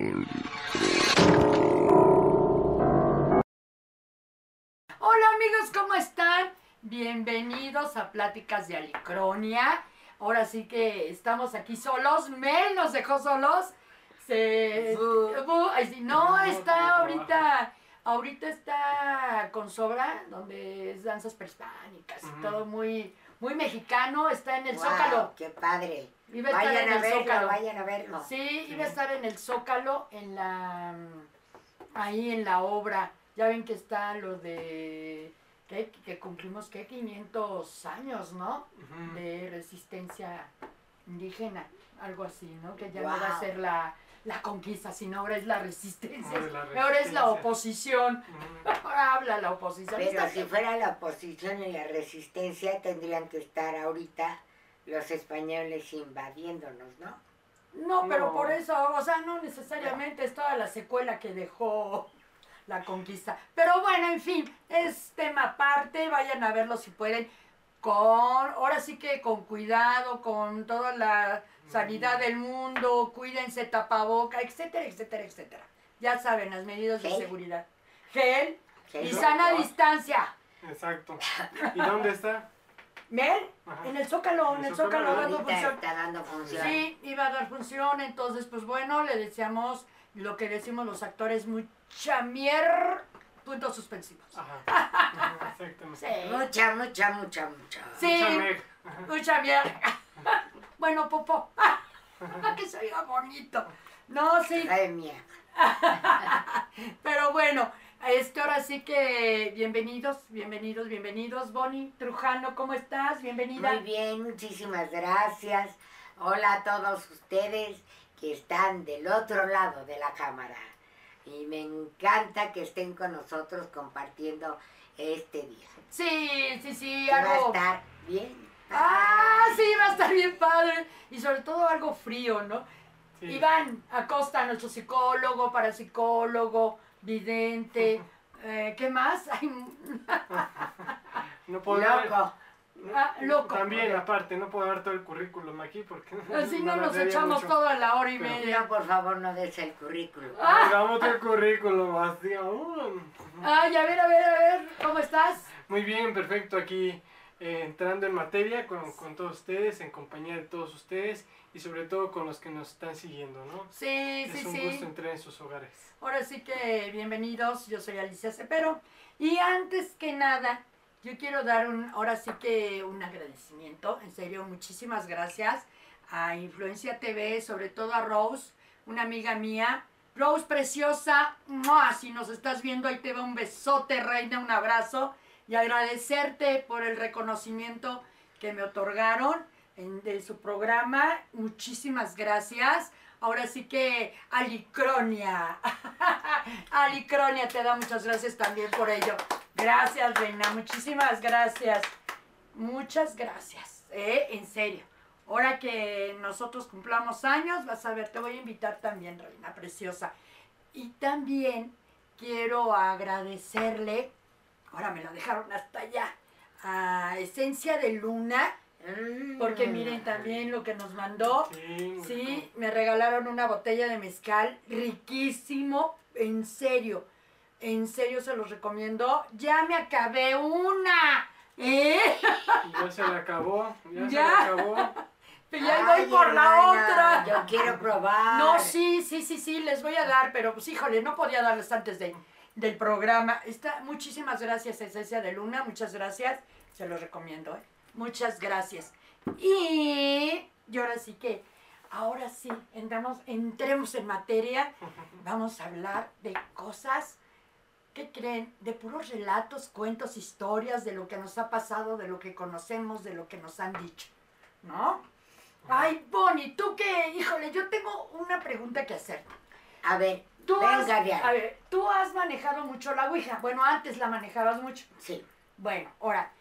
Hola amigos, ¿cómo están? Bienvenidos a Pláticas de Alicronia. Ahora sí que estamos aquí solos. Mel nos dejó solos. Se... No, está ahorita... Ahorita está con Sobra, donde es danzas prehispánicas y todo muy, muy mexicano. Está en el Zócalo. ¡Qué padre! Iba a estar Vayan en a el verlo, Zócalo. vayan a verlo. Sí, iba a estar en el Zócalo, en la. ahí en la obra. Ya ven que está lo de. ¿qué? que cumplimos, ¿qué? 500 años, ¿no? De resistencia indígena, algo así, ¿no? Que ya no va a ser la, la conquista, sino ahora es la resistencia. Ahora es la Ahora es la resistencia. oposición. Ahora habla la oposición. Pero si fuera la oposición y la resistencia, tendrían que estar ahorita los españoles invadiéndonos, ¿no? No, pero No. por eso, o sea, no necesariamente es toda la secuela que dejó la conquista. Pero bueno, en fin, es tema aparte, vayan a verlo si pueden, con, ahora sí que con cuidado, con toda la sanidad del mundo, cuídense tapaboca, etcétera, etcétera, etcétera. Ya saben, las medidas de seguridad. Gel y sana ¿no? distancia. Exacto. ¿Y dónde está? Ajá. En el Zócalo, en el Zócalo dando Ahorita función. está dando función. Sí, iba a dar función, entonces pues bueno, le deseamos lo que decimos los actores, mucha mier, puntos suspensivos. Ajá. Exactamente. Sí, Mucha, mucha, mucha, mucha. Sí. Mucha mier. bueno, Popo, que se oiga bonito. No, sí, Ay, mía. pero bueno, este ahora sí que bienvenidos, bienvenidos, bienvenidos. Bonnie Trujano, ¿cómo estás? Bienvenida. Muy bien, muchísimas gracias. Hola a todos ustedes que están del otro lado de la cámara. Y me encanta que estén con nosotros compartiendo este día. Sí, sí, sí, Que Va a algo... estar bien. Ah, sí, va a estar bien padre. Y sobre todo algo frío, ¿no? Sí. Iván Acosta, nuestro psicólogo, parapsicólogo, vidente. eh, ¿Qué más? No Loco. Ah, loco. También, aparte, no puedo dar todo el currículum aquí porque. así no nos echamos mucho. toda la hora y Pero- media. Por favor, no des el currículum. Ah. Hagamos el currículum así aún. Ay, a ver, a ver, a ver, ¿cómo estás? Muy bien, perfecto. Aquí eh, entrando en materia con, con todos ustedes, en compañía de todos ustedes y sobre todo con los que nos están siguiendo, ¿no? Sí, es sí, un sí. gusto entrar en sus hogares. Ahora sí que bienvenidos, yo soy Alicia Cepero. Y antes que nada, yo quiero dar un, ahora sí que un agradecimiento, en serio, muchísimas gracias a Influencia TV, sobre todo a Rose, una amiga mía. Rose preciosa, si nos estás viendo ahí te va un besote, reina, un abrazo y agradecerte por el reconocimiento que me otorgaron en, de su programa. Muchísimas gracias. Ahora sí que Alicronia. Alicronia te da muchas gracias también por ello. Gracias, Reina. Muchísimas gracias. Muchas gracias. ¿eh? En serio. Ahora que nosotros cumplamos años, vas a ver, te voy a invitar también, Reina Preciosa. Y también quiero agradecerle, ahora me lo dejaron hasta allá, a Esencia de Luna. Porque miren también lo que nos mandó. Sí, me regalaron una botella de mezcal riquísimo, en serio, en serio se los recomiendo. Ya me acabé una, ¿eh? Ya se le acabó, ya, se le acabó. Pero ya voy por la otra. Yo quiero probar. No, sí, sí, sí, sí, les voy a dar, pero pues híjole, no podía darles antes de, del programa. Está, muchísimas gracias, Esencia de Luna, muchas gracias, se los recomiendo, ¿eh? Muchas gracias. Y, y ahora sí que, ahora sí, entramos, entremos en materia, vamos a hablar de cosas, ¿qué creen? De puros relatos, cuentos, historias, de lo que nos ha pasado, de lo que conocemos, de lo que nos han dicho, ¿no? Ay, Bonnie, tú qué, híjole, yo tengo una pregunta que hacer. A ver, Tú has, a ver, tú has manejado mucho la Ouija. Bueno, antes la manejabas mucho. Sí. Bueno, ahora,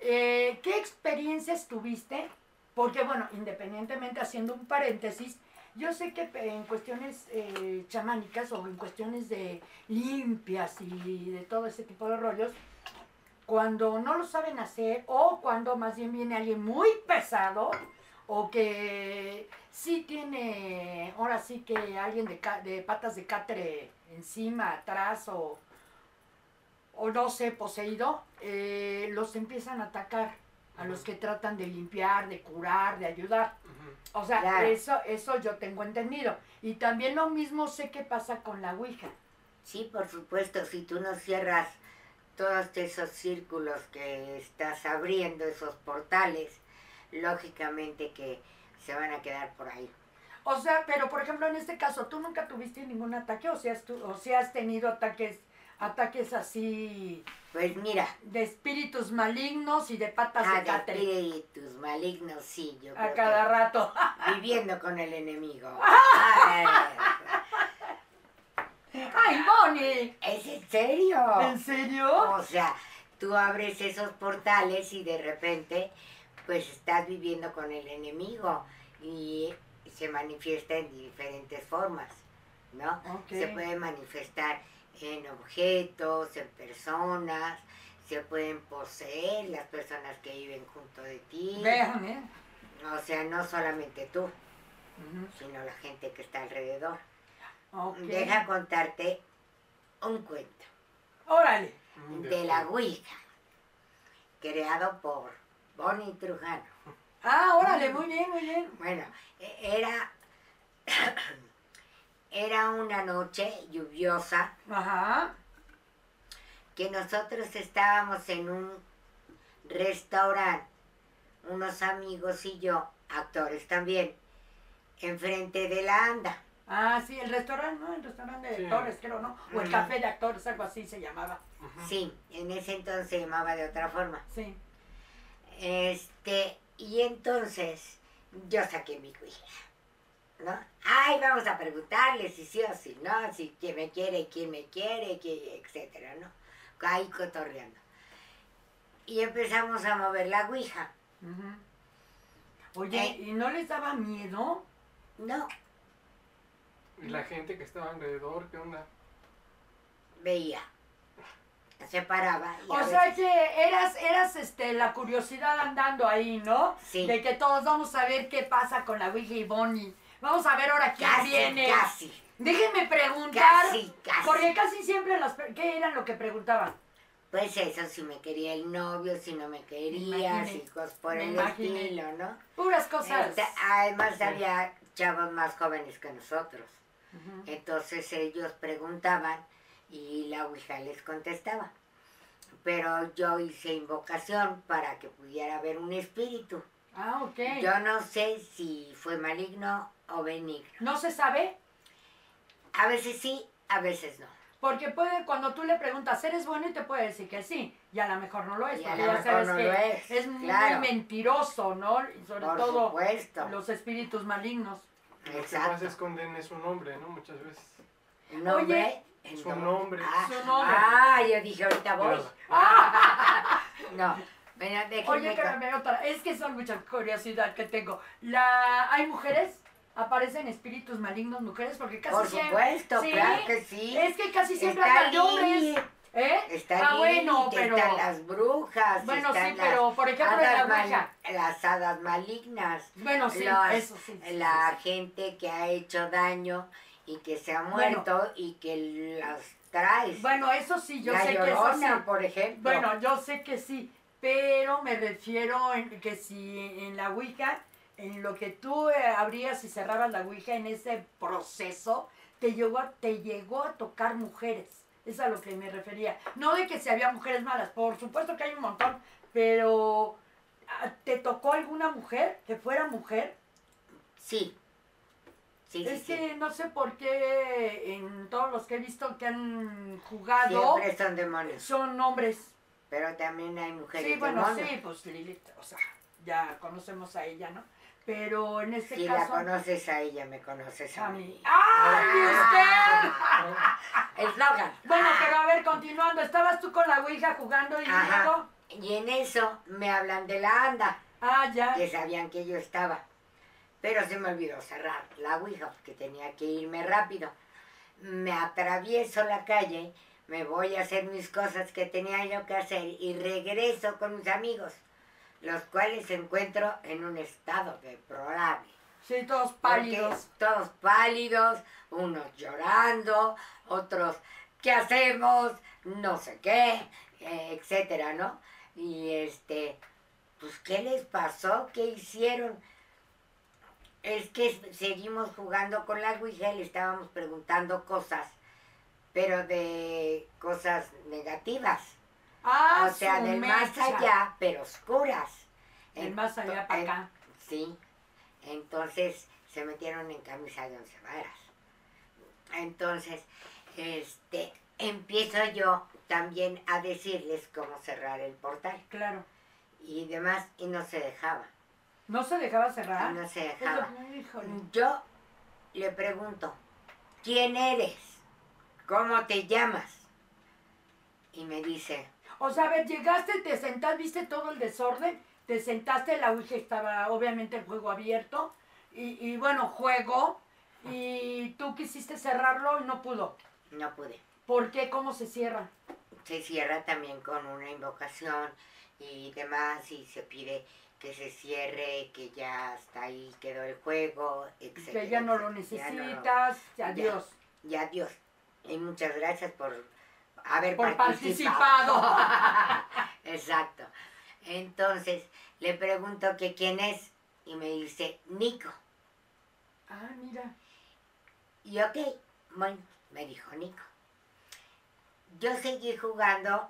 eh, ¿qué experiencias tuviste? Porque, bueno, independientemente haciendo un paréntesis, yo sé que en cuestiones eh, chamánicas o en cuestiones de limpias y de todo ese tipo de rollos, cuando no lo saben hacer o cuando más bien viene alguien muy pesado o que sí tiene, ahora sí que alguien de, de patas de catre encima, atrás o, o no sé, poseído, eh, los empiezan a atacar a los que tratan de limpiar, de curar, de ayudar. O sea, Claro. eso, eso yo tengo entendido. Y también lo mismo sé que pasa con la Ouija. Sí, por supuesto, si tú no cierras todos esos círculos que estás abriendo, esos portales, lógicamente que se van a quedar por ahí. O sea, pero por ejemplo en este caso, ¿tú nunca tuviste ningún ataque o si has, tu- o si has tenido ataques, ataques así Pues mira, de espíritus malignos y de patas ah, de de catre espíritus malignos, sí, yo a creo cada rato? viviendo con el enemigo. Ay, ¡Ay, Bonnie! ¿Es en serio? ¿En serio? O sea, tú abres esos portales y de repente, pues estás viviendo con el enemigo y se manifiesta en diferentes formas, ¿no? Se puede manifestar en objetos, en personas, se pueden poseer las personas que viven junto de ti. Vean, ¿eh? O sea, no solamente tú, sino la gente que está alrededor. Deja contarte un cuento. Órale. Mm, de la Ouija, creado por Bonnie Trujano. Ah, órale, muy bien, muy bien. Bueno, e- era, era una noche lluviosa Ajá. que nosotros estábamos en un restaurante, unos amigos y yo, actores también, enfrente de la anda. Ah, sí, el restaurante, ¿no? El restaurante de Sí. actores, creo, ¿no? O el café de actores, algo así se llamaba. Sí, en ese entonces se llamaba de otra forma. Sí. Este, y entonces yo saqué mi Ouija, ¿no? Ay, vamos a preguntarle si sí o si no, si quién me quiere, quién me quiere, que, etcétera, ¿no? Ahí cotorreando. Y empezamos a mover la Ouija. Ujú. Oye, Eh. ¿y no les daba miedo? No, Y la gente que estaba alrededor, ¿qué onda? veía. Se paraba y O sea veces- que eras, eras este, la curiosidad andando ahí, ¿no? Sí. De que todos vamos a ver qué pasa con la Ouija y Bonnie. Vamos a ver ahora quién casi, viene. casi, Déjenme preguntar. casi, casi. Porque casi siempre las... ¿Qué eran lo que preguntaban? Pues eso, si me quería el novio, si no me quería, si cosas por el imaginé. estilo, ¿no? Puras cosas. Este, además Sí. había chavos más jóvenes que nosotros. Entonces ellos preguntaban y la Ouija les contestaba. Pero yo hice invocación para que pudiera haber un espíritu. Ah, ok. Yo no sé si fue maligno o benigno. ¿No se sabe? A veces sí, a veces no. Porque puede, cuando tú le preguntas, ¿eres bueno? Y te puede decir que sí. Y a lo mejor no lo es. Y a porque lo ya mejor sabes no que lo es, muy claro. mentiroso, ¿no? Y sobre Por todo supuesto. los espíritus malignos. Lo que más Exacto. esconden es su nombre, ¿no? Muchas veces. Un nombre. Su entonces- nombre. Ah, Su nombre. ah, yo dije ahorita voy. Mírala. No, Oye, espérame, otra. Es que son muchas curiosidad que tengo. La, ¿Hay mujeres? ¿Aparecen espíritus malignos mujeres? Porque casi Por siempre... supuesto, Sí, claro que sí. Es que casi siempre ahí. hombres. ¿Eh? Está ah, ahí, bueno, que pero... están las brujas, Bueno, están sí, las pero por ejemplo la las hadas malignas, Bueno, sí, Los- eso sí. sí, la gente que ha hecho daño y que se ha Bueno. muerto y que las traes. Bueno, eso sí, yo la sé que eso llorona, por ejemplo. Bueno, yo sé que sí, pero me refiero en que si en la Ouija, en lo que tú eh, abrías y cerrabas la Ouija en ese proceso, te llegó, a- te llegó a tocar mujeres. Es a lo que me refería. No de que si había mujeres malas, por supuesto que hay un montón, pero ah, ¿te tocó alguna mujer que fuera mujer? sí. Es sí. que no sé por qué en todos los que he visto que han jugado Siempre son demonios. son hombres. Pero también hay mujeres Sí, bueno, demonios. sí, pues Lilith, o sea, ya conocemos a ella, ¿no? Pero en este Si la caso, conoces a ella, me conoces a, a mí. mí. ¡Ay, usted! Eslogan. Bueno, pero a ver, continuando, estabas tú con la Ouija jugando y Ajá. luego. Y en eso me hablan de la anda, Ah, ya. que sabían que yo estaba. Pero se me olvidó cerrar la ouija porque tenía que irme rápido. Me atravieso la calle, me voy a hacer mis cosas que tenía yo que hacer y regreso con mis amigos. Los cuales encuentro en un estado deplorable. Sí, todos Porque pálidos. Todos pálidos, unos llorando, otros, ¿qué hacemos? No sé qué, eh, etcétera, ¿no? Y este, pues, ¿qué les pasó? ¿Qué hicieron? Es que seguimos jugando con la Ouija y le estábamos preguntando cosas, pero de cosas negativas. Ah, o sea, del más allá, pero oscuras. Del más allá para acá. Sí. Entonces se metieron en camisa de once varas. Entonces, este, empiezo yo también a decirles cómo cerrar el portal Claro. y demás, y no se dejaba. ¿No se dejaba y cerrar? no se dejaba. Yo le pregunto, ¿quién eres? ¿Cómo te llamas? Y me dice, O sea, a ver, llegaste, te sentaste, viste todo el desorden, te sentaste, la Ouija estaba obviamente el juego abierto, y, y bueno, juego, y tú quisiste cerrarlo y no pudo. no pude. ¿Por qué? ¿Cómo se cierra? se cierra también con una invocación y demás y se pide que se cierre, que ya hasta ahí quedó el juego, etc. Que ya no lo necesitas, adiós. Y adiós. Y muchas gracias por haber Por participado. Exacto. Entonces le pregunto que quién es y me dice Nico. Ah, mira. Y ok, bueno, me dijo Nico. Yo seguí jugando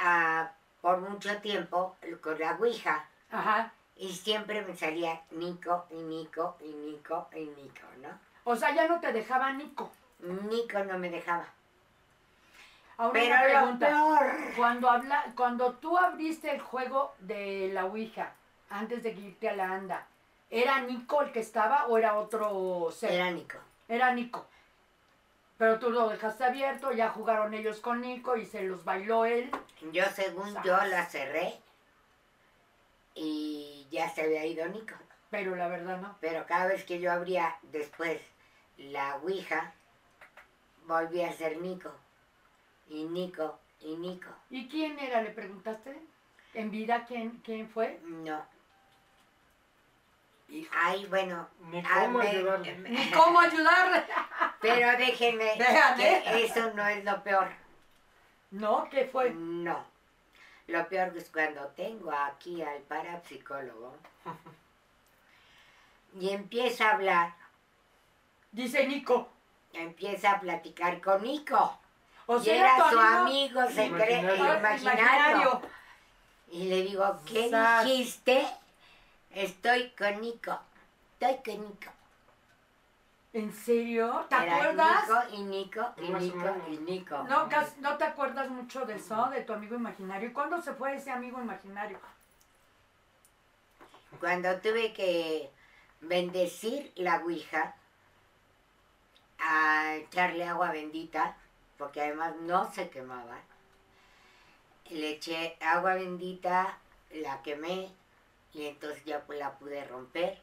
ah, por mucho tiempo con la Ouija Ajá. y siempre me salía Nico y Nico y Nico y Nico, ¿no? O sea, ya no te dejaba Nico. Nico no me dejaba. Ahora Pero una lo pregunta. peor, Cuando, habla, cuando tú abriste el juego de la Ouija, antes de irte a la anda, ¿era Nico el que estaba o era otro ser? era Nico. Era Nico. Pero tú lo dejaste abierto, ya jugaron ellos con Nico y se los bailó él. Yo según yo la cerré y ya se había ido Nico. Pero la verdad no. Pero cada vez que yo abría después la Ouija, volvía a ser Nico. Y Nico, y Nico. ¿Y quién era? ¿Le preguntaste? ¿En vida quién, quién fue? No. Ay, bueno. Ni cómo me- ayudarle. ¿Ni cómo ayudarle? Pero déjenme eso no es lo peor. ¿No? ¿Qué fue? No. Lo peor es cuando tengo aquí al parapsicólogo y empieza a hablar, Dice Nico. empieza a platicar con Nico. O y sea, era tu su amigo amigo secreto Imaginario. imaginario. Y le digo, ¿qué Sas. dijiste? Estoy con Nico. Estoy con Nico. ¿En serio? ¿Te Era acuerdas? Nico y Nico y Nico y Nico. No, no te acuerdas mucho de eso, de tu amigo imaginario. ¿Y cuándo se fue ese amigo imaginario? Cuando tuve que bendecir la Ouija, a echarle agua bendita, porque además no se quemaba, le eché agua bendita, la quemé y entonces ya pues la pude romper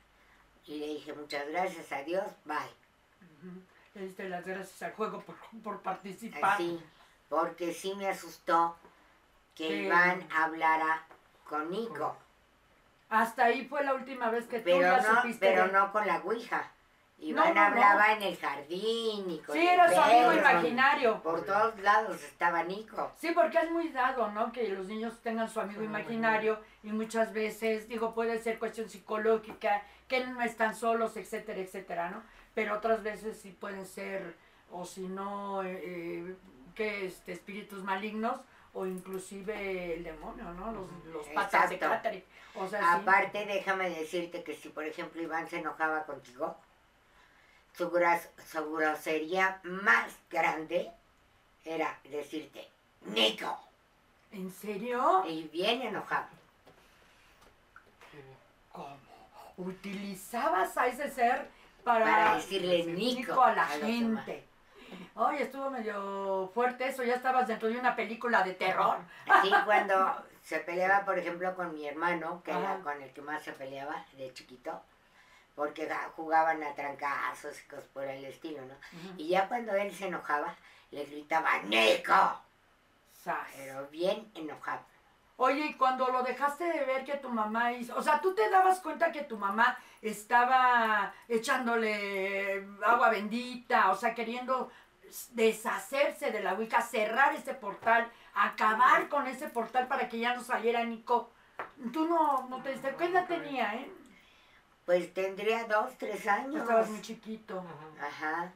y le dije muchas gracias a Dios, bye. Ujú. Le diste las gracias al juego por, por participar. Así, porque sí me asustó que Sí. Iván hablara con Nico, Hasta ahí fue la última vez que tú pero ya no, supiste. pero de- no con la Ouija. Iván No, no, no. hablaba en el jardín y con Sí, el era su amigo perro, imaginario. Por todos lados estaba Nico. Sí, porque es muy dado, ¿no? Que los niños tengan su amigo imaginario y muchas veces, digo, puede ser cuestión psicológica, que no están solos, etcétera, etcétera, ¿no? Pero otras veces sí pueden ser, o si no, eh, eh, que este, espíritus malignos o inclusive el demonio, ¿no? Los, los patas de Exacto. Catherine. O sea, sí. Aparte, déjame decirte que si, por ejemplo, Iván se enojaba contigo, su, gras- su grosería más grande era decirte, Nico, ¿En serio? y bien enojado. ¿Cómo? ¿Utilizabas a ese ser para, Para decirle decir Nico a la a gente? Oye, estuvo medio fuerte eso, ya estabas dentro de una película de terror. Así cuando se peleaba, por ejemplo, con mi hermano, que era con el que más se peleaba de chiquito, porque ga- jugaban a trancazos y cosas por el estilo, ¿no? Y ya cuando él se enojaba, le gritaba, ¡Nico! Sas. Pero bien enojado. Oye, y cuando lo dejaste de ver que tu mamá hizo, o sea, tú te dabas cuenta que tu mamá estaba echándole agua bendita, o sea, queriendo deshacerse de la Ouija, cerrar ese portal, acabar con ese portal para que ya no saliera Nico. Tú no, no te diste, ¿qué edad tenía, eh? Pues tendría dos, tres años. Estabas muy chiquito. Ujú. Ajá.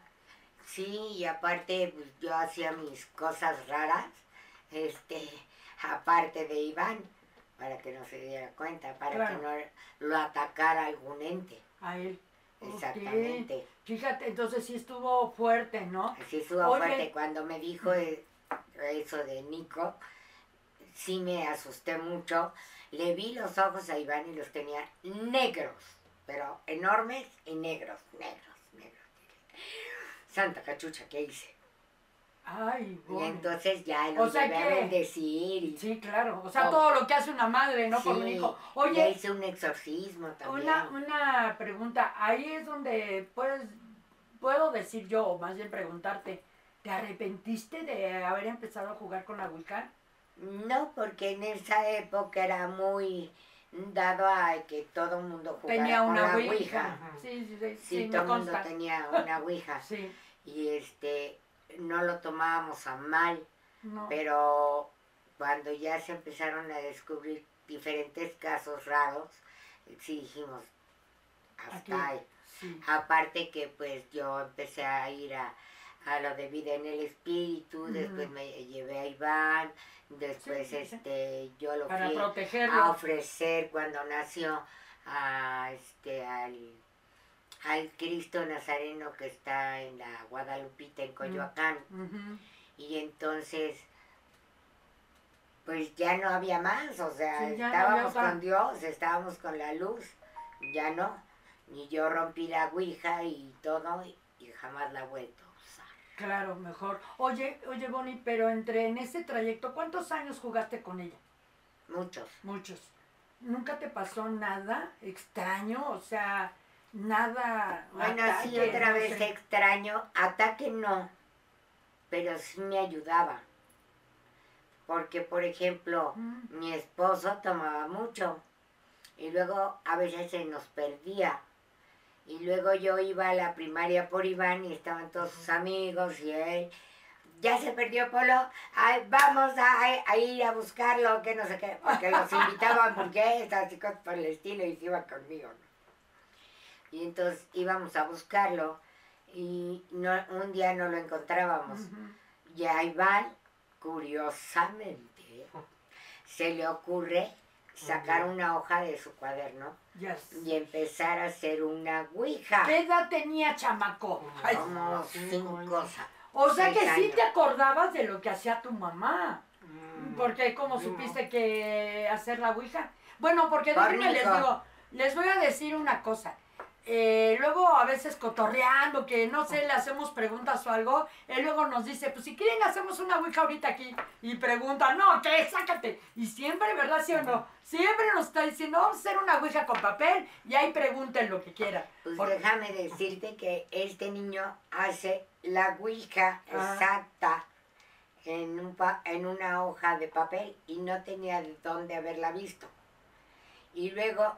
Sí, y aparte pues, yo hacía mis cosas raras, este, aparte de Iván, para que no se diera cuenta, para Claro. que no lo atacara algún ente. A él. Exactamente. Fíjate, entonces sí estuvo fuerte, ¿no? Así estuvo Oye. fuerte cuando me dijo eh, eso de Nico, sí me asusté mucho. Le vi los ojos a Iván y los tenía negros, pero enormes y negros, negros, negros. Santa cachucha, ¿qué hice? Ay, Y Bonnie. entonces ya O lo sea llevé a que- bendecir y Sí, claro. O sea, Oh. todo lo que hace una madre, ¿no? Por un hijo. Oye, hice un exorcismo también. una, una pregunta. Ahí es donde puedes, puedo decir yo, o más bien preguntarte, ¿te arrepentiste de haber empezado a jugar con la Wicca? No, porque en esa época era muy dado a que todo el mundo jugara Tenía con una la Ouija. Ouija. Sí, sí, sí, Sí, sí, me todo el mundo tenía una Ouija. Sí, y este no lo tomábamos a mal, no. pero cuando ya se empezaron a descubrir diferentes casos raros, sí dijimos hasta Aquí. ahí. Sí. Aparte que pues yo empecé a ir a, a lo de vida en el espíritu, después me llevé a Iván, después Sí, este yo lo Para fui a ofrecer cuando nació a este al al Cristo Nazareno que está en la Guadalupita en Coyoacán. Ujú. y entonces pues ya no había más, o sea, Sí, no estábamos con Dios, estábamos con la luz, ya no, y yo rompí la ouija y todo y, jamás la he vuelto. Claro, mejor. Oye, oye, Bonnie, pero entre en ese trayecto, ¿cuántos años jugaste con ella? Muchos. Muchos. ¿Nunca te pasó nada extraño? O sea, nada. Bueno, sí, otra no vez sé. extraño, ataque no, pero sí me ayudaba. Porque, por ejemplo, Mm, mi esposo tomaba mucho y luego a veces se nos perdía. Y luego yo iba a la primaria por Iván y estaban todos sus amigos y él. Ya se perdió Polo, ay, vamos a, a ir a buscarlo, que no sé qué, porque los invitaban hamburguesas y cosas por el estilo y se iban conmigo. ¿no? Y entonces íbamos a buscarlo y no, un día no lo encontrábamos. Y a Iván, curiosamente, se le ocurre sacar una hoja de su cuaderno Yes. y empezar a hacer una ouija. ¿Qué edad tenía chamaco? Ay, Como Cinco cinco años. o sea que seis sí años. te acordabas de lo que hacía tu mamá. Mm, Porque como no. supiste que hacer la ouija. Bueno, porque Por déjenme les digo, les voy a decir una cosa. Eh, luego a veces cotorreando, que no sé, le hacemos preguntas o algo, él luego nos dice, pues si quieren hacemos una ouija ahorita aquí y pregunta, no, ¿qué? Sácate. Y siempre, ¿verdad? ¿Sí o no? Siempre nos está diciendo, vamos a hacer una ouija con papel y ahí pregunten lo que quieran. Pues Por- déjame decirte que este niño hace la ouija Ah. exacta en, un pa- en una hoja de papel y no tenía de dónde haberla visto. Y luego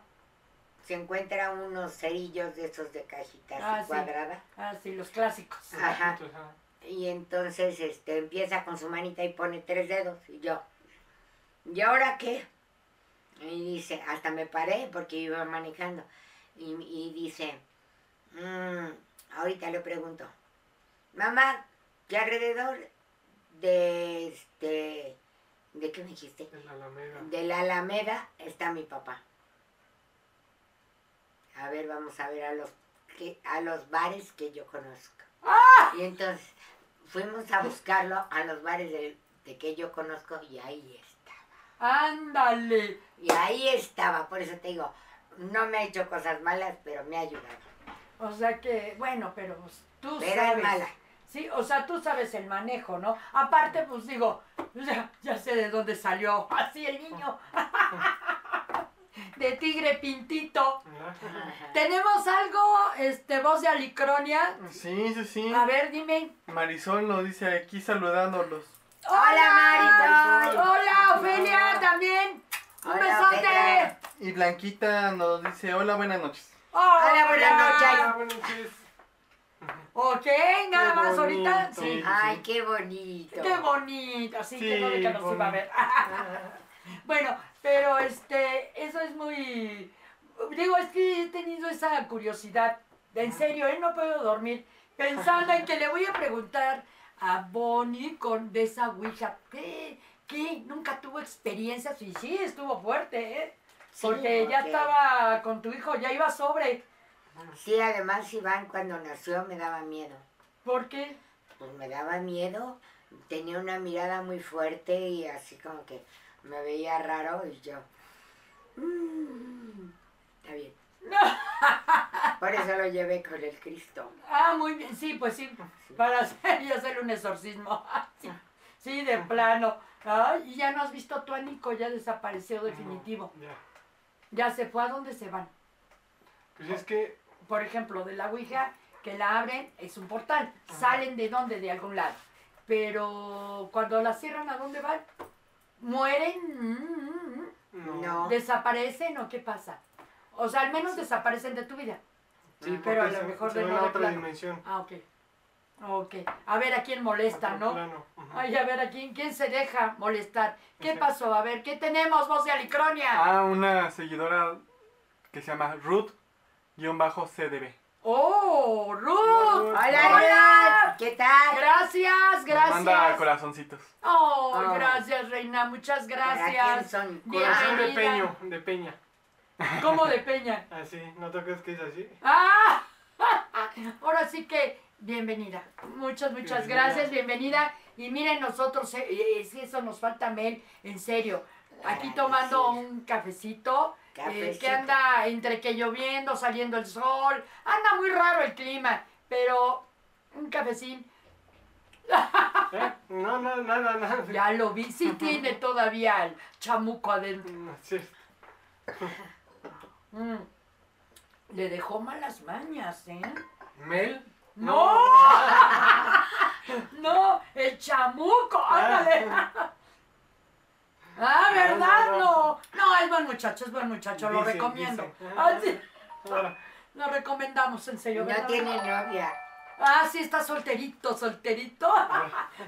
se encuentra unos cerillos de esos de cajitas Ah, sí. cuadrada. Ah, sí, los clásicos. Ajá. Y entonces este, empieza con su manita y pone tres dedos. Y yo, ¿y ahora qué? Y dice, hasta me paré porque iba manejando. Y, y dice, "Mm", ahorita le pregunto, mamá, ¿qué alrededor de este, ¿de qué me dijiste? En la Alameda. De la Alameda está mi papá. A ver, vamos a ver a los, que, a los bares que yo conozco. Y entonces fuimos a buscarlo a los bares de, de que yo conozco y ahí estaba. Ándale. Y ahí estaba, por eso te digo, no me ha hecho cosas malas, pero me ha ayudado. O sea que, bueno, pero pues, tú Pero es sabes. mala. Sí, o sea, tú sabes el manejo, ¿no? Aparte, pues digo, ya, ya sé de dónde salió así el niño. De tigre pintito. Tenemos algo, este, voz de alicronia. Sí, sí, sí. A ver, dime. Marisol nos dice aquí saludándolos. Hola, Marisol. Hola, Ofelia, también. Un Hola, besote. Ofelia. Y Blanquita nos dice, hola, buenas noches. Hola, buenas noches. Ah, buenas noches. Ok, nada Qué más ahorita. bonito. Sí. Ay, qué bonito. Qué bonito, sí, qué que nos iba a ver. bonito. bueno, pero este, eso es muy. Digo, es que he tenido esa curiosidad. En serio, ¿eh? No puedo dormir. Pensando en que le voy a preguntar a Bonnie con de esa Ouija. ¿Qué? ¿Qué? Nunca tuvo experiencias y sí, estuvo fuerte, ¿eh? Sí, Porque ya porque- estaba con tu hijo, ya iba sobre. Sí, además Iván cuando nació me daba miedo. ¿Por qué? Pues me daba miedo. Tenía una mirada muy fuerte y así como que me veía raro y yo. "Mm, está bien. Por eso lo llevé con el Cristo. Ah, muy bien, sí, pues sí, para hacer y un exorcismo. Sí, sí, de plano. Ay, y ya no has visto a tu Anico, ya desapareció definitivo. Ya. Ya se fue, ¿a dónde se van? Pues es que Por ejemplo, de la Ouija, que la abren, es un portal. ¿Salen de dónde? De algún lado. Pero cuando la cierran, ¿a dónde van? ¿Mueren? Mm, mm, no. No. mm. ¿Desaparecen o qué pasa? O sea, al menos desaparecen de tu vida. Sí, Pero a lo mejor se de nuevo otra plano. dimensión. Ah, ok. Ok. A ver a quién molesta, Otro ¿no? plano. Ujú. Ay, a ver, ¿a quién, quién se deja molestar? ¿Qué Sí. pasó? A ver, ¿qué tenemos, voz de Alicronia? Ah, una seguidora que se llama Ruth-CDB. ¡Oh, Ruth! Hola, Hola. Ruth. ¿Qué tal? Gracias, Nos Manda gracias. corazoncitos. Oh, Oh. gracias, reina, muchas ¿Para quién gracias. son? Corazón de peño, de peña. ¿Cómo de peña? Así, ¿no te crees que es así? ¡Ah! Ahora sí que, bienvenida. Muchas, muchas Bienvenida. gracias, bienvenida. Y miren, nosotros, eh, eh, si eso nos falta, Mel, en serio. Aquí tomando sí. un cafecito, Cafecito. que anda entre que lloviendo, saliendo el sol. Anda muy raro el clima, pero un cafecín. ¿Eh? No, no, nada, nada. Ya lo vi, sí tiene todavía el chamuco adentro. No, sí. Mm. Le dejó malas mañas, ¿eh? ¿Mel? ¡No! ¡No! ¡El chamuco! ¡Ándale! ¡Ah, verdad! No, no, es buen muchacho, es buen muchacho, lo Dicen, recomiendo. dicen. Ah, sí, Ahora, lo recomendamos, en serio. No ¿verdad? tiene novia. Ah, sí, está solterito, solterito.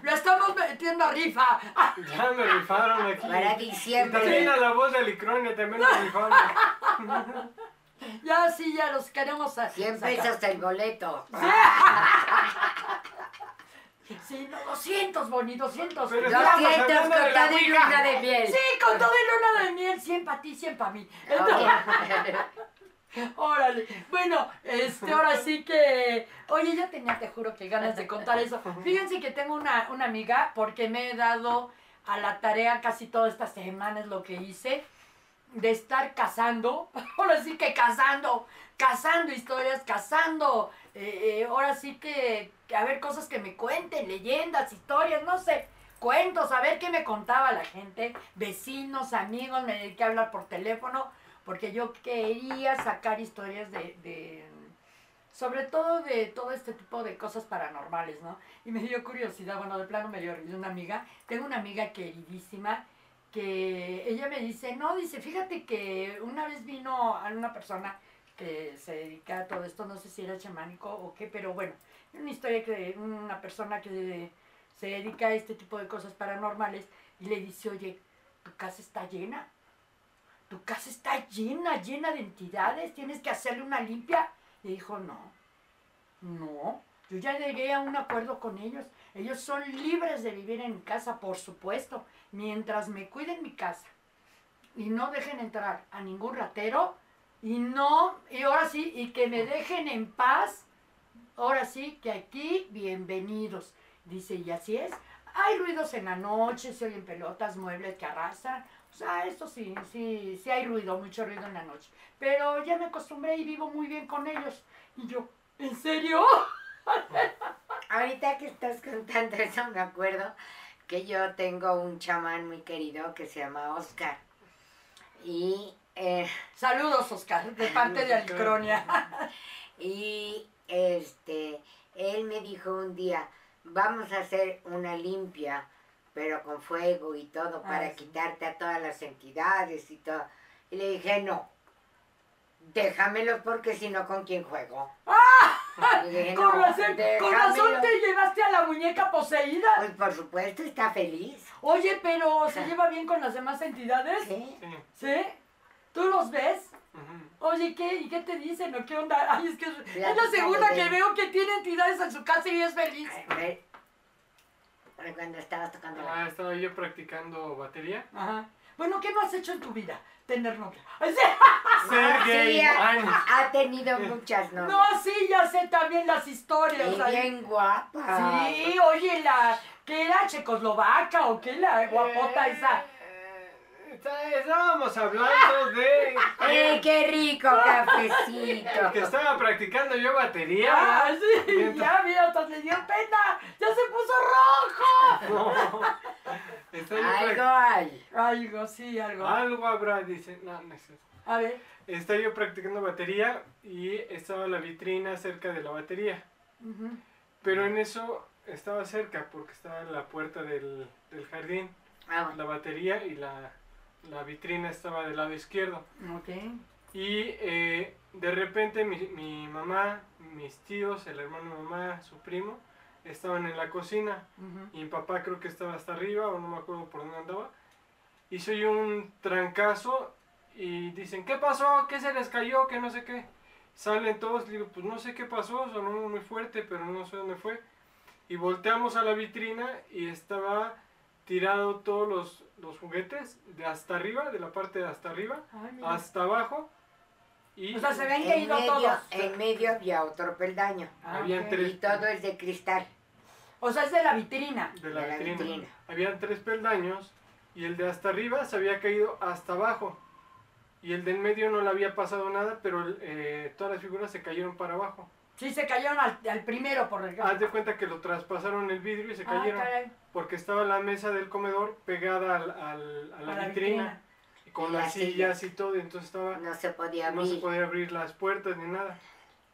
Lo estamos metiendo a rifa. ya me rifaron aquí. Para Y diciembre. también a la voz de Alicronia, también me rifaron. Ya, sí, ya los queremos. a- 100 sacar. pesos el boleto. Sí, no, 200, Boni, 200. Pero Ya, estamos 200 hablando con de todo y luna de miel. Sí, con todo el luna de miel, 100 para ti, 100 para mí. Ok. Órale. Bueno, este, ahora sí que. Oye, ya tenía, te juro que ganas de contar eso. Fíjense que tengo una, una amiga, porque me he dado a la tarea casi todas estas semanas lo que hice, de estar cazando. Ahora sí que cazando, cazando historias, cazando. eh, eh, ahora sí que a ver cosas que me cuenten, leyendas, historias, no sé. Cuentos, a ver qué me contaba la gente, vecinos, amigos, me dediqué a hablar por teléfono porque yo quería sacar historias de, de, sobre todo de todo este tipo de cosas paranormales, ¿no? Y me dio curiosidad, bueno, de plano me dio una amiga, tengo una amiga queridísima que ella me dice, no, dice, fíjate que una vez vino a una persona que se dedica a todo esto, no sé si era chamánico o qué, pero bueno, una historia que una persona que se dedica a este tipo de cosas paranormales y le dice, oye, tu casa está llena, tu casa está llena, llena de entidades, tienes que hacerle una limpia. Y dijo, no, no, yo ya llegué a un acuerdo con ellos. Ellos son libres de vivir en mi casa, por supuesto, mientras me cuiden mi casa y no dejen entrar a ningún ratero y no, y ahora sí, y que me dejen en paz. Ahora sí, que aquí bienvenidos. Dice, y así es. Hay ruidos en la noche, se oyen pelotas, muebles que arrasan. O sea, esto sí, sí, sí hay ruido, mucho ruido en la noche. Pero ya me acostumbré y vivo muy bien con ellos. Y yo, ¿en serio? Ahorita que estás contando eso, me acuerdo que yo tengo un chamán muy querido que se llama Oscar. Y, eh, Saludos, Oscar, de parte de Alicronia. y este, él me dijo un día, vamos a hacer una limpia pero con fuego y todo, Ah, para sí. quitarte a todas las entidades y todo. Y le dije, no, déjamelos porque si no, ¿con quién juego? Le dije, Con "No, razón, con razón déjamelo". te llevaste a la muñeca poseída. Pues por supuesto, está feliz. Oye, pero ¿se lleva bien con las demás entidades? Sí. ¿Sí? ¿Tú los ves? Oye, ¿qué? ¿Y qué te dicen? ¿O qué onda? Ay, es que es, es la segunda que veo que tiene entidades en su casa y es feliz. A ver, cuando estabas tocando la... Ah, estaba yo practicando batería. Ajá. Bueno, ¿qué no has hecho en tu vida? Tener novia. Ay, sí. Ser gay. sí, ha, tenido muchas novias. No, sí, ya sé también las historias. Y ay. bien guapa. Sí, oye, la... ¿Qué era? ¿Checoslovaca o qué? La guapota esa. Está- Estábamos hablando de ¡Eh, qué rico cafecito! que estaba practicando yo batería. Ah, sí, Mientras- ya, mira, hasta le dio pena. Ya se puso rojo. No. Algo hay. Algo, sí, algo. Algo habrá, dice. No, no es eso. A ver. Estaba yo practicando batería y estaba la vitrina cerca de la batería. Pero en eso estaba cerca porque estaba en la puerta del, del jardín. Ah, bueno. La batería y la, la vitrina estaba del lado izquierdo. Ok. Y eh, de repente mi, mi mamá, mis tíos, el hermano de mamá, su primo, estaban en la cocina. Y mi papá creo que estaba hasta arriba o no me acuerdo por dónde andaba. Y soy un trancazo y dicen, ¿qué pasó? ¿Qué se les cayó? ¿Qué no sé qué? Salen todos, digo, pues no sé qué pasó, sonó muy fuerte, pero no sé dónde fue. Y volteamos a la vitrina y estaba tirado todos los, los juguetes de hasta arriba, de la parte de hasta arriba, Ay, hasta abajo. Y O sea, se ven que En medio, todos. en medio había otro peldaño. Ah, habían tres. Y todo es de cristal. O sea, es de la vitrina. de la, de la vitrina. vitrina. Habían tres peldaños y el de hasta arriba se había caído hasta abajo. Y el del medio no le había pasado nada, pero eh, todas las figuras se cayeron para abajo. Sí, se cayeron al, al primero por el Haz de cuenta que lo traspasaron el vidrio y se Ah, cayeron. porque estaba la mesa del comedor pegada al- al- a la, A la vitrina, vitrina. y con Y las las sillas y todo, y entonces estaba No se podía no se abrir. podía abrir las puertas ni nada.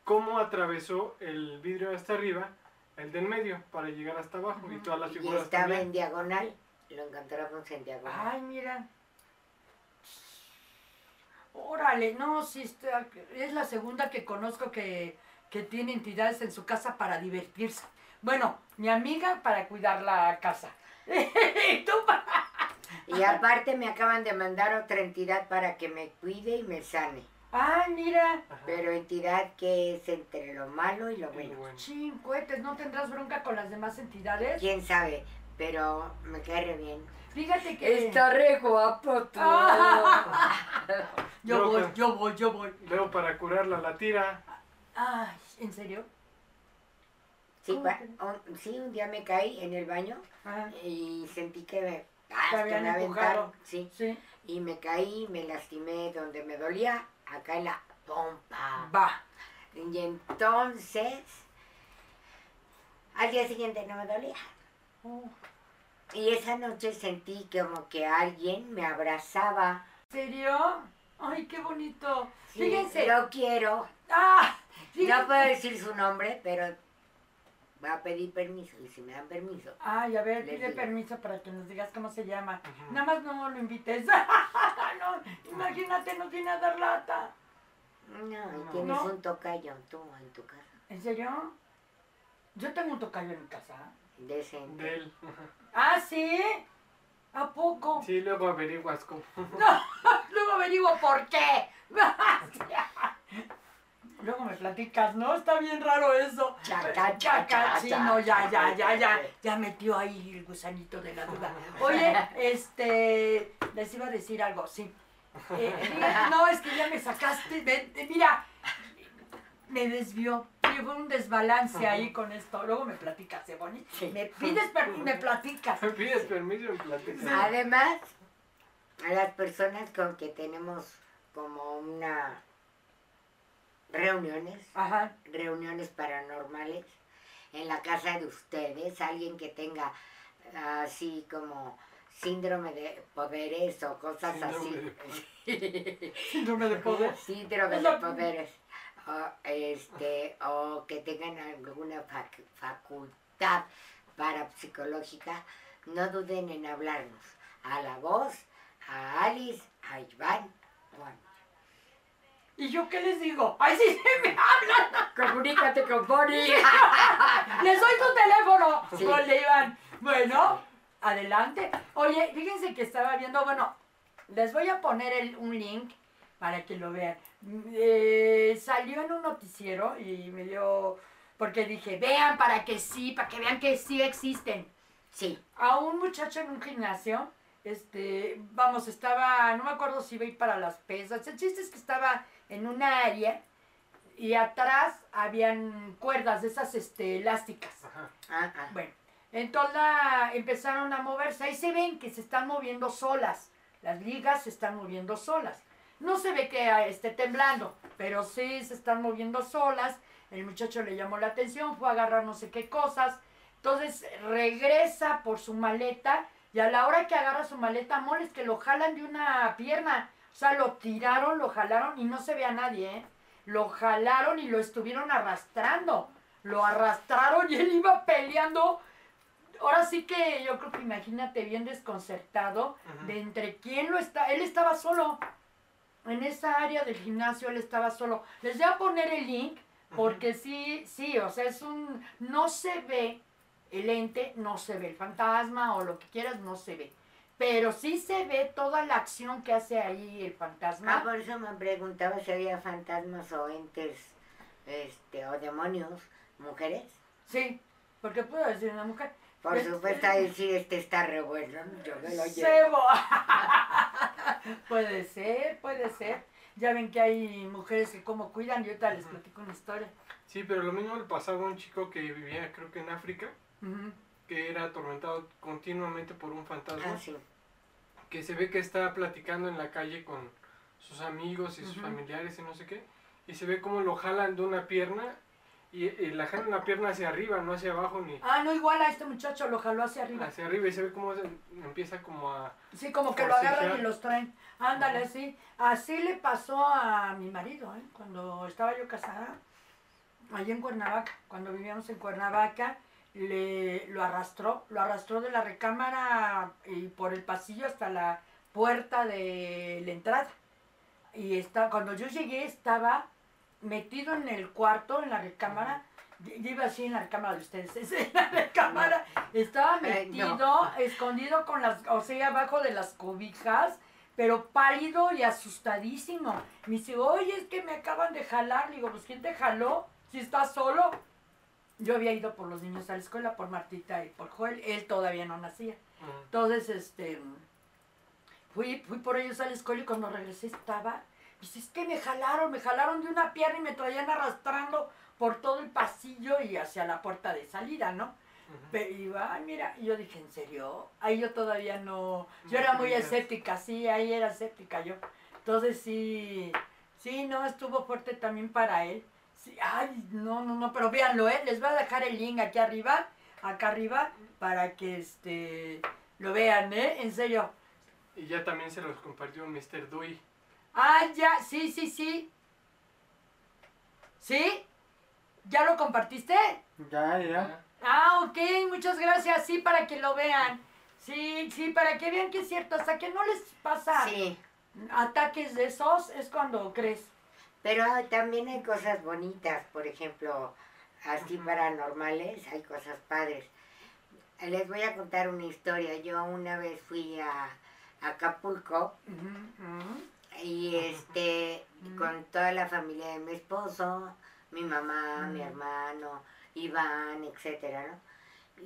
¿Cómo atravesó el vidrio hasta arriba, el del medio, para llegar hasta abajo? Y todas las Y figuras estaba también. en diagonal. Lo encontramos en diagonal. Ay, mira. Órale, no, sí, está- es la segunda que conozco que, que tiene entidades en su casa para divertirse. Bueno, mi amiga para cuidar la casa. Y tú para... Y aparte me acaban de mandar otra entidad para que me cuide y me sane. Ay, mira. Ajá. Pero entidad que es entre lo malo y lo bueno. bueno. Chin, cohetes, ¿no tendrás bronca con las demás entidades? Quién sabe, pero me cae re bien. Fíjate que... re guapo tú. Yo Yo voy, yo voy, yo voy. Luego para curarla la tira. Ay, ¿en serio? Sí, un, sí, un día me caí en el baño Ajá, y sentí que me, ah, que me empujado. aventaron. Sí, sí. y me caí, me lastimé donde me dolía, acá en la pompa. Va. Y entonces, al día siguiente no me dolía. Oh, Y esa noche sentí como que alguien me abrazaba. ¿En serio? Ay, qué bonito. Sí, Fíjense. Lo quiero. Ah, No puedo decir su nombre, pero va a pedir permiso. Y si me dan permiso, Ay, a ver, pide digo. permiso para que nos digas cómo se llama. Nada más no lo invites. no, imagínate, no tiene a dar lata. no, y No. tienes ¿No? un tocayo tú en tu casa. ¿En serio? Yo tengo un tocayo en mi casa. Decente. De él. Ah, ¿sí? ¿A poco? Sí, luego averiguas cómo. Luego averiguo por qué. Luego me platicas, ¿no? Está bien raro eso. Chaca, Chaca, chaca, sí, no, ya, ya, ya, ya. Ya metió ahí el gusanito de la duda. Oye, este, les iba a decir algo, sí. Eh, mira, no, es que ya me sacaste, me- me- mira, me desvió. Fue un desbalance ahí con esto. Luego me platicas, ¿eh, Bonnie? Sí. Me pides permiso y me platicas. Pides permiso y platicas. Además, a las personas con que tenemos como una reuniones, Ajá. reuniones paranormales en la casa de ustedes, alguien que tenga así como síndrome de poderes o cosas Síndrome así. Síndrome de poder. síndrome de poderes. O, este, o que tengan alguna fac- facultad parapsicológica, no duden en hablarnos. A la voz, a Alice, a Iván. ¿Y yo qué les digo? ¡Ay, sí, se me hablan! Comunícate con Bonnie. ¡Les doy tu teléfono! Sí. Iván. Bueno, adelante. Oye, fíjense que estaba viendo, bueno, les voy a poner el- un link para que lo vean. Eh, salió en un noticiero y me dio, porque dije, vean para que sí, para que vean que sí existen. Sí, A un muchacho en un gimnasio, este, vamos, estaba, no me acuerdo si iba a ir para las pesas, el chiste es que estaba en una área y atrás habían cuerdas de esas este, elásticas. Ajá. ah, ah. Bueno, entonces la- empezaron a moverse. Ahí se ven que se están moviendo solas. Las ligas se están moviendo solas. No se ve que ah, esté temblando, pero sí se están moviendo solas. El muchacho le llamó la atención, fue a agarrar no sé qué cosas. Entonces regresa por su maleta y a la hora que agarra su maleta, moles que lo jalan de una pierna. O sea, lo tiraron, lo jalaron y no se ve a nadie, ¿eh? Lo jalaron y lo estuvieron arrastrando. Lo arrastraron y él iba peleando. Ahora sí que yo creo que imagínate bien desconcertado de entre quién lo está. Él estaba solo. En esa área del gimnasio él estaba solo. Les voy a poner el link porque sí, sí, o sea, es un... No se ve el ente, no se ve el fantasma o lo que quieras, no se ve. Pero sí se ve toda la acción que hace ahí el Ah, fantasma. por eso me preguntaba si había fantasmas o entes, este, o demonios, mujeres. Sí, porque puedo decir una mujer. Por Este- supuesto, a decir, este está re bueno, yo me lo llevo. Sebo. puede ser, puede ser. Ya ven que hay mujeres que como cuidan, yo ahorita les platico una historia. Sí, pero lo mismo le pasaba a un chico que vivía, creo que en África, Ujú. Que era atormentado continuamente por un fantasma, Ah, sí. que se ve que está platicando en la calle con sus amigos y sus familiares y no sé qué, y se ve como lo jalan de una pierna, y, y la jalan la pierna hacia arriba, no hacia abajo ni Ah, no, igual a este muchacho lo jaló hacia arriba. hacia arriba, y se ve como se- empieza como a... Sí, como que lo agarran y los traen. Ándale, sí. Así le pasó a mi marido, ¿eh? Cuando estaba yo casada, allí en Cuernavaca, cuando vivíamos en Cuernavaca, le, lo arrastró, lo arrastró de la recámara y por el pasillo hasta la puerta de la entrada. Y está, cuando yo llegué estaba metido en el cuarto, en la recámara, yo iba así en la recámara de ustedes, en la recámara, estaba no. metido, escondido con las, o sea, abajo de las cobijas, pero pálido y asustadísimo. Me dice, oye, es que me acaban de jalar. Le digo, pues ¿quién te jaló? Si estás solo. Yo había ido por los niños a la escuela, por Martita y por Joel. Él todavía no nacía. Entonces, este, fui, fui por ellos a la escuela y cuando regresé estaba, dice, es que me jalaron, me jalaron de una pierna y me traían arrastrando por todo el pasillo y hacia la puerta de salida, ¿no? Pero iba, ay, mira, y yo dije, ¿en serio? Ahí yo todavía no, yo era muy escéptica, sí, ahí era escéptica yo. Entonces sí, sí, no, estuvo fuerte también para él. Sí, ay, no, no, no, pero véanlo, ¿eh? Les voy a dejar el link aquí arriba, acá arriba, para que este, lo vean, ¿eh? En serio. Y ya también se los compartió Mr. Dewey. Ah, ya, sí, sí, sí. ¿Sí? ¿Ya lo compartiste? Ya, ya. Ah, ok, muchas gracias, sí, para que lo vean. Sí, sí, para que vean que es cierto, hasta que no les pasa Sí, ataques de esos, es cuando crees. Pero también hay cosas bonitas, por ejemplo, así paranormales, hay cosas padres. Les voy a contar una historia. Yo una vez fui a Acapulco y este Ujú. con toda la familia de mi esposo, mi mamá, mi Ujú. hermano, Iván, etcétera, ¿no?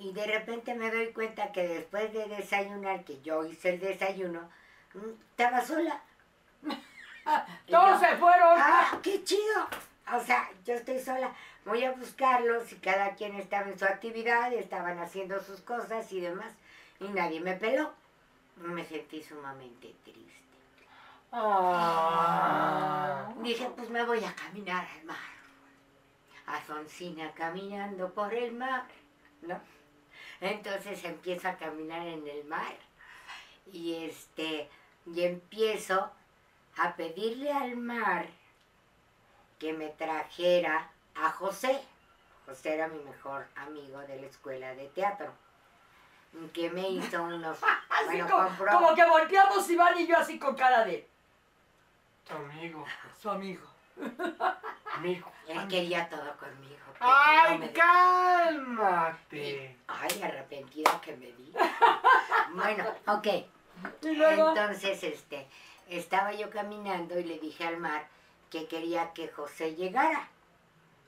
Y de repente me doy cuenta que después de desayunar, que yo hice el desayuno, mm, estaba sola. Todos yo, se fueron. ¡Ah, qué chido! O sea, yo estoy sola. Voy a buscarlos y cada quien estaba en su actividad, estaban haciendo sus cosas y demás. Y nadie me peló. Me sentí sumamente triste. Dije, pues me voy a caminar al mar. Alfonsina caminando por el mar, ¿no? Entonces empiezo a caminar en el mar y este y empiezo a pedirle al mar que me trajera a José. José era mi mejor amigo de la escuela de teatro. que me hizo unos... Así bueno, como, compró... como que volteamos Iván y yo así con cara de Tu amigo. su amigo. Amigo. Él quería todo conmigo. no ¡Ay, me dejó. cálmate! Ay, arrepentida que me di. bueno, ok. Y luego, Entonces, este, estaba yo caminando y le dije al mar que quería que José llegara.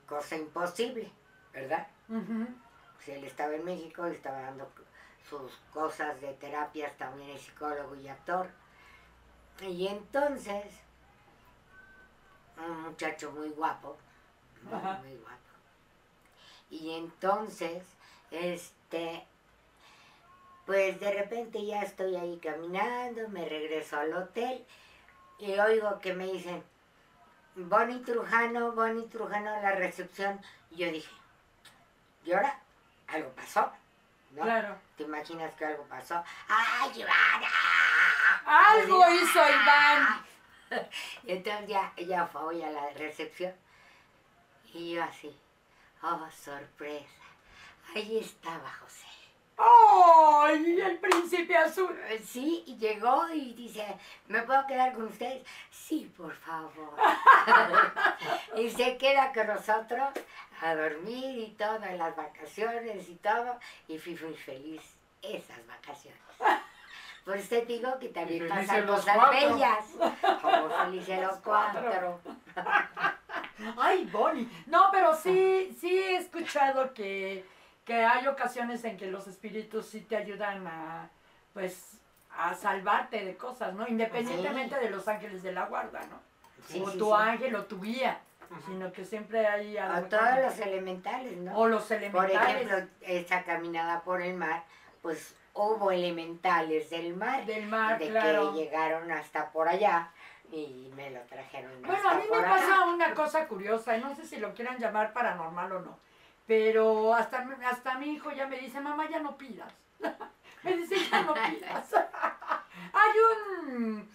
Cosa imposible, ¿verdad? Ujú. Pues él estaba en México y estaba dando sus cosas de terapias, también es psicólogo y actor. Y entonces, un muchacho muy guapo, muy guapo. Y entonces, este, pues de repente ya estoy ahí caminando, me regreso al hotel y oigo que me dicen, Bonnie Trujano, Bonnie Trujano, la recepción. Y yo dije, ¿y ahora? Algo pasó, ¿no? claro. ¿Te imaginas que algo pasó? ¡Ay, Ivana! Algo hizo Iván. Y entonces ya, ya fue hoy a la recepción. Y yo así, oh, sorpresa. Ahí estaba José. ¡Ay! El príncipe azul. Eh, Sí, y llegó y dice, ¿me puedo quedar con ustedes? Sí, por favor. y se queda con nosotros a dormir y todo, en las vacaciones y todo. Y fui muy feliz esas vacaciones. Por eso te digo que también pasan cosas cuatro. bellas. Como felices los cuatro. Ay, Bonnie. No, pero sí, sí he escuchado que, que hay ocasiones en que los espíritus sí te ayudan a, pues, a salvarte de cosas, ¿no? Independientemente de los ángeles de la guarda, ¿no? Sí, o sí, tu ángel o tu guía, sino que siempre hay a mejor- todos los elementales, ¿no? o los Por elementales ejemplo, esa caminada por el mar, pues hubo elementales del mar. del mar, de claro. que llegaron hasta por allá y me lo trajeron Bueno, hasta a mí me por acá. pasa una cosa curiosa, y no sé si lo quieran llamar paranormal o no, pero hasta, hasta mi hijo ya me dice, mamá, ya no pidas. me dice, ya no pidas. Hay un...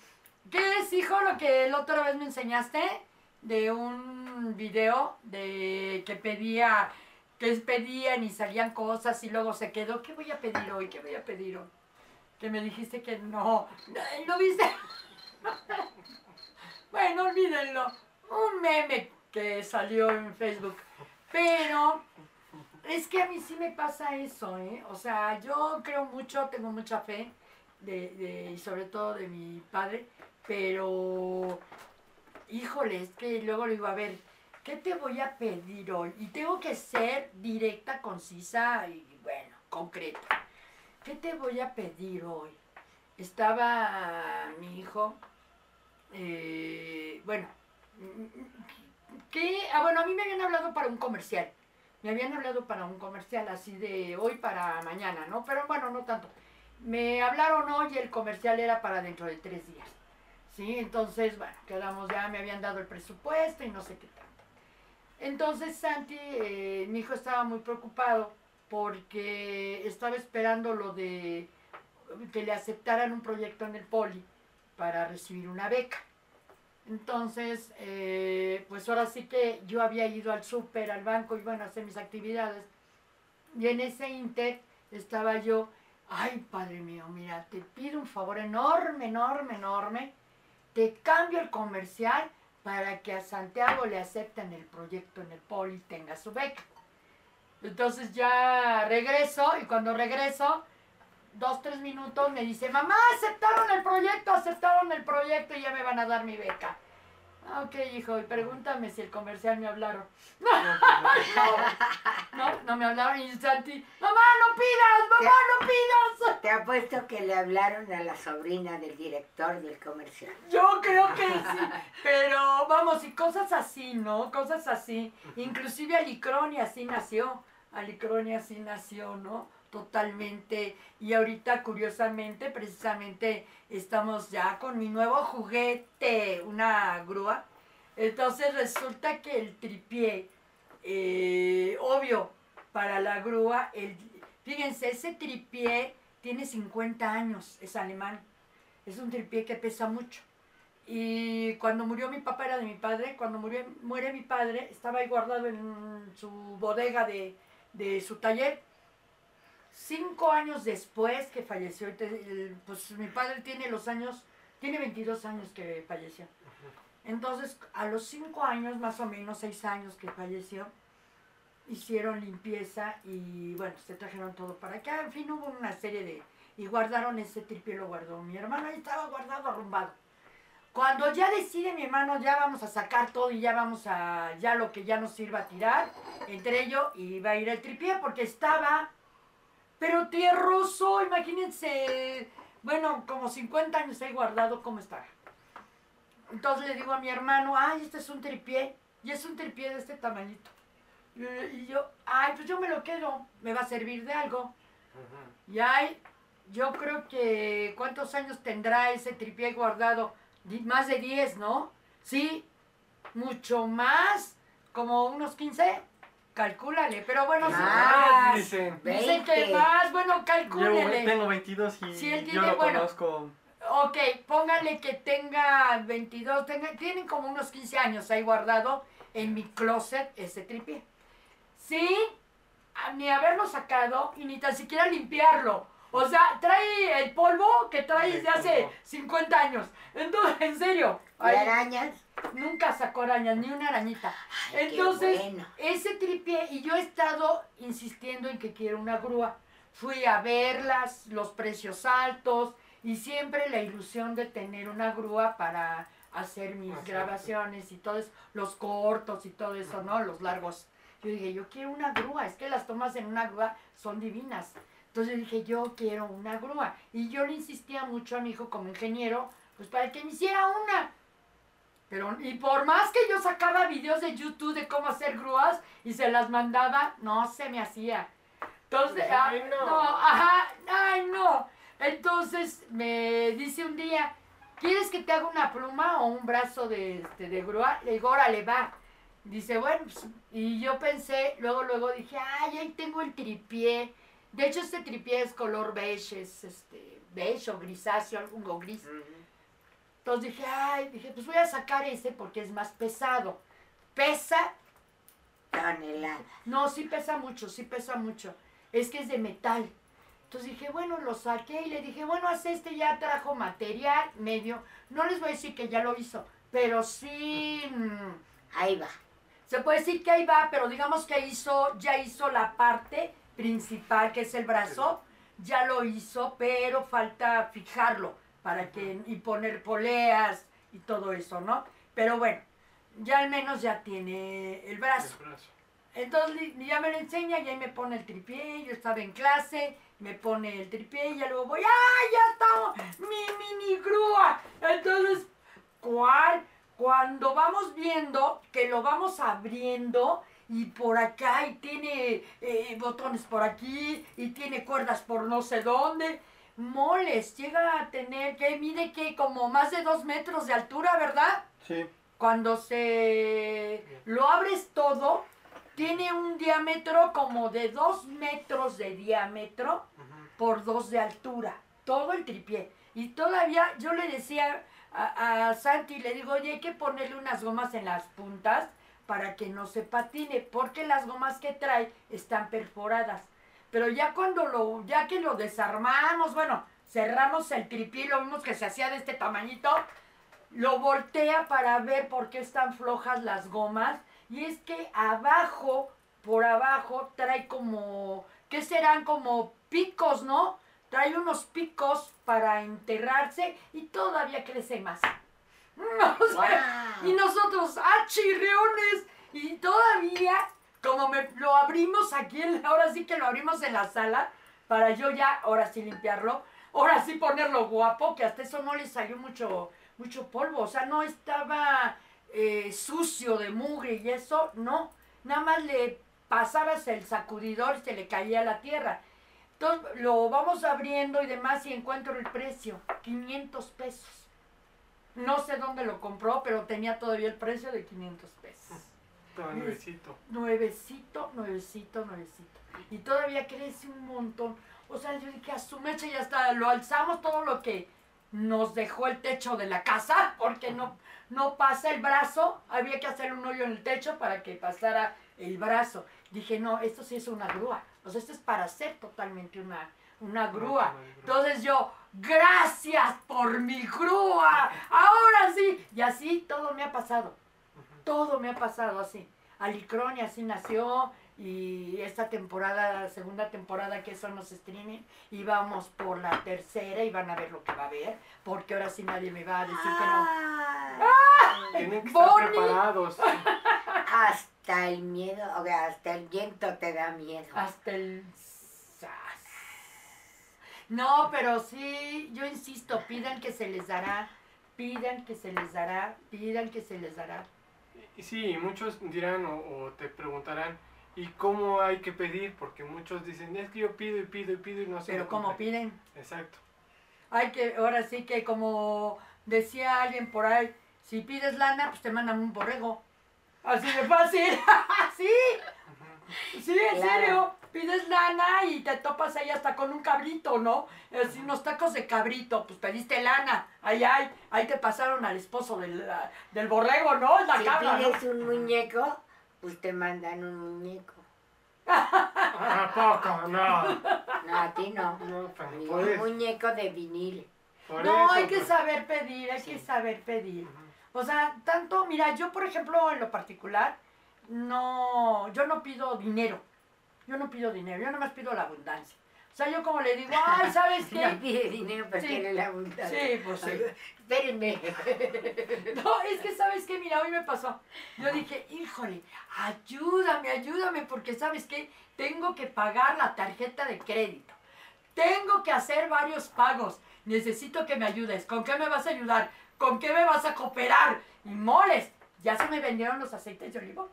¿Qué es, hijo, lo que la otra vez me enseñaste? De un video de que pedía, que pedían y salían cosas y luego se quedó, ¿qué voy a pedir hoy? ¿Qué voy a pedir hoy? Que me dijiste que no. ¿Lo viste? Bueno, olvídenlo. Un meme que salió en Facebook. Pero es que a mí sí me pasa eso, ¿eh? O sea, yo creo mucho, tengo mucha fe, de, de- y sobre todo de mi padre, pero, híjole, es que luego le digo, a ver, ¿qué te voy a pedir hoy? Y tengo que ser directa, concisa y, bueno, concreta. ¿Qué te voy a pedir hoy? Estaba mi hijo eh, bueno, que, ah, bueno, a mí me habían hablado para un comercial. Me habían hablado para un comercial así de hoy para mañana, ¿no? Pero bueno, no tanto. Me hablaron hoy el comercial era para dentro de tres días. ¿Sí? Entonces, bueno, quedamos ya, me habían dado el presupuesto y no sé qué tanto. Entonces Santi, eh, mi hijo estaba muy preocupado porque estaba esperando lo de que le aceptaran un proyecto en el poli para recibir una beca. Entonces, eh, pues ahora sí que yo había ido al súper, al banco y bueno, a hacer mis actividades. Y en ese inter estaba yo, ay padre mío, mira, te pido un favor enorme, enorme, enorme. Te cambio el comercial para que a Santiago le acepten el proyecto en el poli y tenga su beca. Entonces ya regreso y cuando regreso, dos, tres minutos, me dice, mamá, aceptaron el proyecto, aceptaron el proyecto y ya me van a dar mi beca. Ah, Ok, hijo, y pregúntame si el comercial me hablaron. No, no, no me hablaron y Santi, mamá, no pidas, mamá, no pidas. Te apuesto que le hablaron a la sobrina del director del comercial. Yo creo que sí, pero vamos, y cosas así, ¿no? Cosas así. Inclusive Alicroni así nació, Alicroni así nació, ¿no? Totalmente. Y ahorita, curiosamente, precisamente estamos ya con mi nuevo juguete, una grúa. Entonces resulta que el tripié, eh, obvio, para la grúa, el, fíjense, ese tripié tiene 50 años, es alemán. Es un tripié que pesa mucho. Y cuando murió mi papá era de mi padre, cuando murió, muere mi padre, estaba ahí guardado en su bodega de, de su taller. Cinco años después que falleció, pues mi padre tiene los años, tiene 22 años que falleció. Entonces, a los cinco años, más o menos, seis años que falleció, hicieron limpieza y bueno, se trajeron todo para acá. En fin, hubo una serie de... Y guardaron ese tripio, lo guardó mi hermano, ahí estaba guardado, arrumbado. Cuando ya decide mi hermano, ya vamos a sacar todo y ya vamos a, ya lo que ya nos sirva a tirar, entre ello iba a ir el tripié porque estaba, pero tierroso, imagínense, bueno, como 50 años ahí guardado, ¿cómo está? Entonces le digo a mi hermano, ay, este es un tripié, y es un tripié de este tamañito. Y, yo, ay, pues yo me lo quedo, me va a servir de algo. Y ay, yo creo que, ¿cuántos años tendrá ese tripié guardado? Más de 10, ¿no? Sí, mucho más, como unos 15, calcúlale, pero bueno, sí. Ah, Más, dicen. Dicen que 20. más, bueno, Yo calcúlele. tengo 22 y Sí, él yo tiene, lo bueno. conozco. Ok, póngale que tenga 22, tenga, tienen como unos 15 años ahí guardado en mi closet ese tripié. Sí, ni haberlo sacado y ni tan siquiera limpiarlo. O sea, trae el polvo que trae desde hace 50 años. Entonces, en serio, ¿Y ay, arañas? Nunca sacó arañas, ni una arañita. Ay, qué Entonces, bueno. ese tripié, y yo he estado insistiendo en que quiero una grúa. Fui a verlas, los precios altos, y siempre la ilusión de tener una grúa para hacer mis Exacto. grabaciones y todo eso, los cortos y todo eso, ¿no? Los largos. Yo dije, yo quiero una grúa, es que las tomas en una grúa son divinas. Entonces dije, yo quiero una grúa. Y yo le insistía mucho a mi hijo como ingeniero, pues para que me hiciera una. Pero, y por más que yo sacaba videos de YouTube de cómo hacer grúas y se las mandaba, no se me hacía. Entonces, Ay, ah, no. no, ajá, ay, no. Entonces me dice un día, ¿quieres que te haga una pluma o un brazo de, este, de grúa? Le digo, órale, va. Dice, bueno, pues, y yo pensé, luego, luego dije, ay, ahí tengo el tripié. De hecho, este tripié es color beige, es este, beige o grisáceo, algo gris. Entonces dije, ay, dije, pues voy a sacar ese porque es más pesado. Pesa, Tonelada. no, sí pesa mucho, sí pesa mucho. Es que es de metal. Entonces dije, bueno, lo saqué y le dije, bueno, haz este, ya trajo material medio. No les voy a decir que ya lo hizo, pero sí, mm, Ahí va. se puede decir que ahí va, pero digamos que hizo, ya hizo la parte principal, que es el brazo, ya lo hizo, pero falta fijarlo para que, y poner poleas y todo eso, ¿no? Pero bueno, ya al menos ya tiene el brazo. El brazo. Entonces ya me lo enseña y ahí me pone el tripié, yo estaba en clase, me pone el tripié y ya luego voy, ¡ay, ya estamos! ¡Mi mini grúa! Entonces, ¿cuál? Cuando vamos viendo que lo vamos abriendo y por acá y tiene eh, botones por aquí y tiene cuerdas por no sé dónde, moles, llega a tener que mide que como más de dos metros de altura, ¿verdad? Sí. Cuando se lo abres todo, tiene un diámetro como de dos metros de diámetro por dos de altura. Todo el tripié. Y todavía yo le decía a, a Santi, le digo, oye, hay que ponerle unas gomas en las puntas para que no se patine, porque las gomas que trae están perforadas. Pero ya cuando lo, ya que lo desarmamos, bueno, cerramos el tripié lo vimos que se hacía de este tamañito, lo voltea para ver por qué están flojas las gomas. Y es que abajo, por abajo, trae como, ¿qué serán? Como picos, ¿no? Trae unos picos para enterrarse y todavía crece más. No, o sea, Guau. y nosotros, ¡ah, chirriones! Y todavía, como lo abrimos aquí, ahora sí que lo abrimos en la sala, para yo ya, ahora sí limpiarlo, ahora sí ponerlo guapo, que hasta eso no le salió mucho, mucho polvo, o sea, no estaba eh, sucio de mugre y eso, no, nada más le pasabas el sacudidor y se le caía la tierra. Entonces lo vamos abriendo y demás y encuentro el precio, 500 pesos. No sé dónde lo compró, pero tenía todavía el precio de 500 pesos. Nuevecito. Nuevecito, nuevecito, nuevecito. Y todavía crece un montón. O sea, yo dije, a su mecha ya está, lo alzamos todo lo que nos dejó el techo de la casa, porque no, no pasa el brazo. Había que hacer un hoyo en el techo para que pasara el brazo. Dije, no, esto sí es una grúa, O sea, esto es para hacer totalmente una, una grúa. Entonces yo, gracias por mi grúa, ahora sí. Y así todo me ha pasado, todo me ha pasado así. Alicrón y así nació y esta temporada, segunda temporada que son los streaming, íbamos por la tercera y van a ver lo que va a haber, porque ahora sí nadie me va a decir que no. Ah, Tienen que estar Bonnie. preparados. Hasta el miedo, o sea, hasta el viento te da miedo. Hasta el... sas. No, pero sí, yo insisto, pidan que se les dará, pidan que se les dará, pidan que se les dará. Y sí, muchos dirán o, o te preguntarán, ¿y cómo hay que pedir? Porque muchos dicen, es que yo pido y pido y pido y no se Pero cumple". piden, Exacto. hay que, ahora sí que como decía alguien por ahí, si pides lana, pues te mandan un borrego. Así de fácil. sí, sí, en Claro. serio. Pides lana y te topas ahí hasta con un cabrito, ¿no? Así unos tacos de cabrito, pues pediste lana. Ahí, ahí, ahí te pasaron al esposo del, del borrego, ¿no? Es la Si cabra, ¿no? pides un muñeco, pues te mandan un muñeco. ¿A poco? No. No, a ti no. No, por un muñeco de vinil. por No, eso, hay que pues. saber pedir, hay que saber pedir. O sea, tanto, mira, yo por ejemplo en lo particular, no, yo no pido dinero. Yo no pido dinero, yo nomás pido la abundancia. O sea, yo como le digo, ay, ¿sabes No qué? pide dinero para Sí. la abundancia. Sí, pues sí. Espérenme. No, es que sabes qué, mira, hoy me pasó. Yo dije, híjole, ayúdame, ayúdame, porque sabes qué, tengo que pagar la tarjeta de crédito. Tengo que hacer varios pagos. Necesito que me ayudes. ¿Con qué me vas a ayudar? ¿Con qué me vas a cooperar? Y moles, ya se me vendieron los aceites de olivo.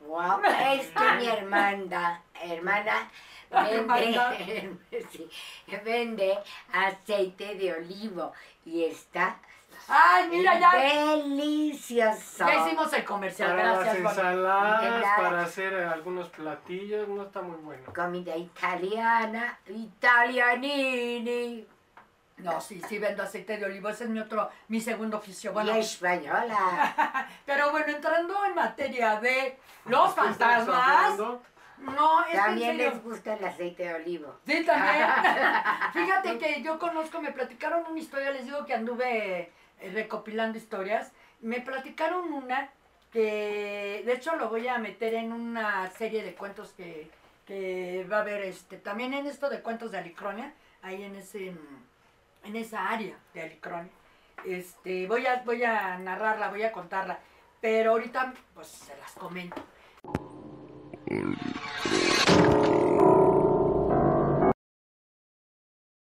Wow, es que mi hermana, hermana, vende, sí, vende aceite de olivo y está Ay, mira, ya, delicioso. ya hicimos el comercial. Para las Gracias, Juan. ensaladas, Ensalada. para hacer algunos platillos, no está muy bueno. Comida italiana, italianini No, sí, sí vendo aceite de olivo. Ese es mi otro, mi segundo oficio. Bueno, y española. pero bueno, entrando en materia de los ¿Qué estamos fantasmas. No, es También les gusta el aceite de olivo. Sí, también. Fíjate que yo conozco, me platicaron una historia, les digo que anduve eh, recopilando historias. Me platicaron una que, de hecho, lo voy a meter en una serie de cuentos que, que va a haber, este, también en esto de cuentos de Alicronia, ahí en ese, mm, en esa área de Alicronia. Este, voy a, voy a narrarla, voy a contarla, pero ahorita, pues, se las comento.